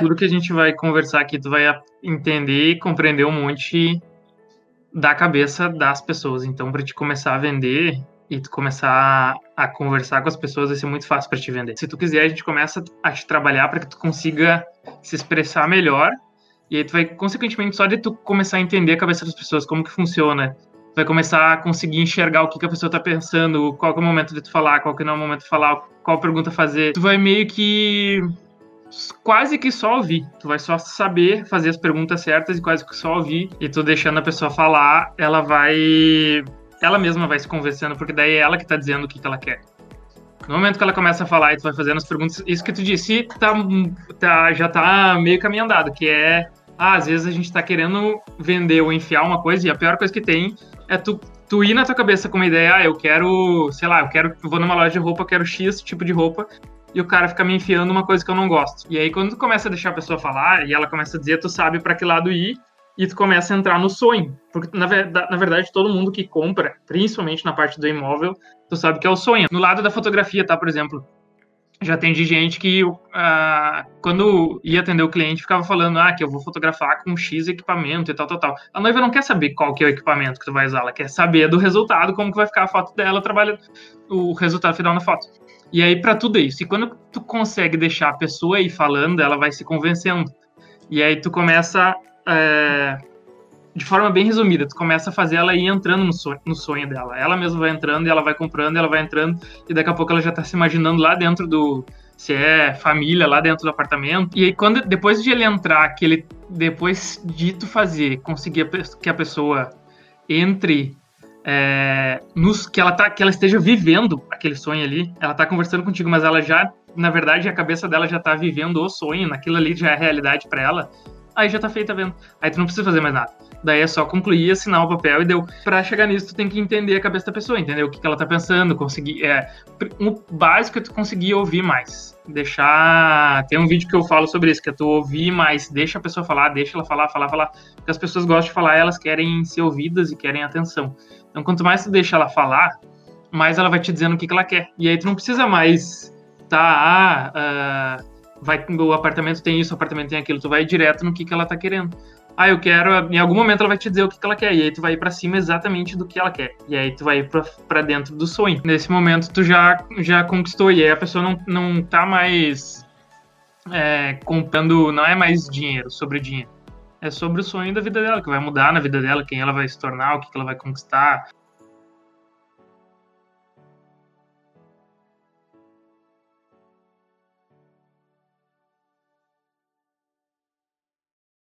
Tudo que a gente vai conversar aqui, tu vai entender e compreender um monte da cabeça das pessoas. Então, para te começar a vender e tu começar a conversar com as pessoas, vai ser muito fácil para te vender. Se tu quiser, a gente começa a te trabalhar para que tu consiga se expressar melhor. E aí tu vai, consequentemente, só de tu começar a entender a cabeça das pessoas, como que funciona, tu vai começar a conseguir enxergar o que, que a pessoa tá pensando, qual é o momento de tu falar, qual que não é o momento de falar, qual pergunta fazer. Tu vai meio que quase que só ouvir. Tu vai só saber fazer as perguntas certas e quase que só ouvir. E tu deixando a pessoa falar, ela vai. Ela mesma vai se convencendo, porque daí é ela que tá dizendo o que, que ela quer. No momento que ela começa a falar e tu vai fazendo as perguntas, isso que tu disse tá, tá, já tá meio caminho andado, que é. Ah, às vezes a gente tá querendo vender ou enfiar uma coisa, e a pior coisa que tem é tu, tu ir na tua cabeça com uma ideia, ah, eu quero, sei lá, eu quero, vou numa loja de roupa, quero X tipo de roupa, e o cara fica me enfiando uma coisa que eu não gosto. E aí, quando tu começa a deixar a pessoa falar e ela começa a dizer, tu sabe para que lado ir e tu começa a entrar no sonho. Porque, na, verdade, na verdade, todo mundo que compra, principalmente na parte do imóvel, tu sabe que é o sonho. No lado da fotografia, tá? Por exemplo, já tem de gente que, uh, quando ia atender o cliente, ficava falando, ah, que eu vou fotografar com X equipamento e tal, tal, tal. A noiva não quer saber qual que é o equipamento que tu vai usar, ela quer saber do resultado, como que vai ficar a foto dela, trabalha o resultado final na foto. E aí, para tudo isso. E quando tu consegue deixar a pessoa ir falando, ela vai se convencendo. E aí tu começa, é, de forma bem resumida, tu começa a fazer ela ir entrando no sonho, no sonho dela. Ela mesma vai entrando, e ela vai comprando, ela vai entrando, e daqui a pouco ela já tá se imaginando lá dentro do. Se é família, lá dentro do apartamento. E aí, quando, depois de ele entrar, que ele, depois de tu fazer, conseguir que a pessoa entre é, nos, que ela tá, que ela esteja vivendo aquele sonho ali. Ela tá conversando contigo, mas ela já, na verdade, a cabeça dela já tá vivendo o sonho, naquilo ali já é realidade para ela. Aí já tá feita a venda. Aí tu não precisa fazer mais nada. Daí é só concluir, assinar o papel e deu. Pra chegar nisso, tu tem que entender a cabeça da pessoa, entender o que, que ela tá pensando, conseguir. É, o básico é tu conseguir ouvir mais. Deixar. Tem um vídeo que eu falo sobre isso, que é tu ouvir mais, deixa a pessoa falar, deixa ela falar, falar, falar. Porque as pessoas gostam de falar, elas querem ser ouvidas e querem atenção. Então, quanto mais tu deixa ela falar, mais ela vai te dizendo o que, que ela quer. E aí tu não precisa mais tá, ah, uh, vai, o apartamento tem isso, o apartamento tem aquilo. Tu vai direto no que, que ela tá querendo. Ah, eu quero. Em algum momento ela vai te dizer o que, que ela quer. E aí tu vai pra cima exatamente do que ela quer. E aí tu vai pra dentro do sonho. Nesse momento tu já, já conquistou. E aí a pessoa não, não tá mais é, comprando. Não é mais dinheiro, sobre dinheiro é sobre o sonho da vida dela, que vai mudar na vida dela, quem ela vai se tornar, o que ela vai conquistar,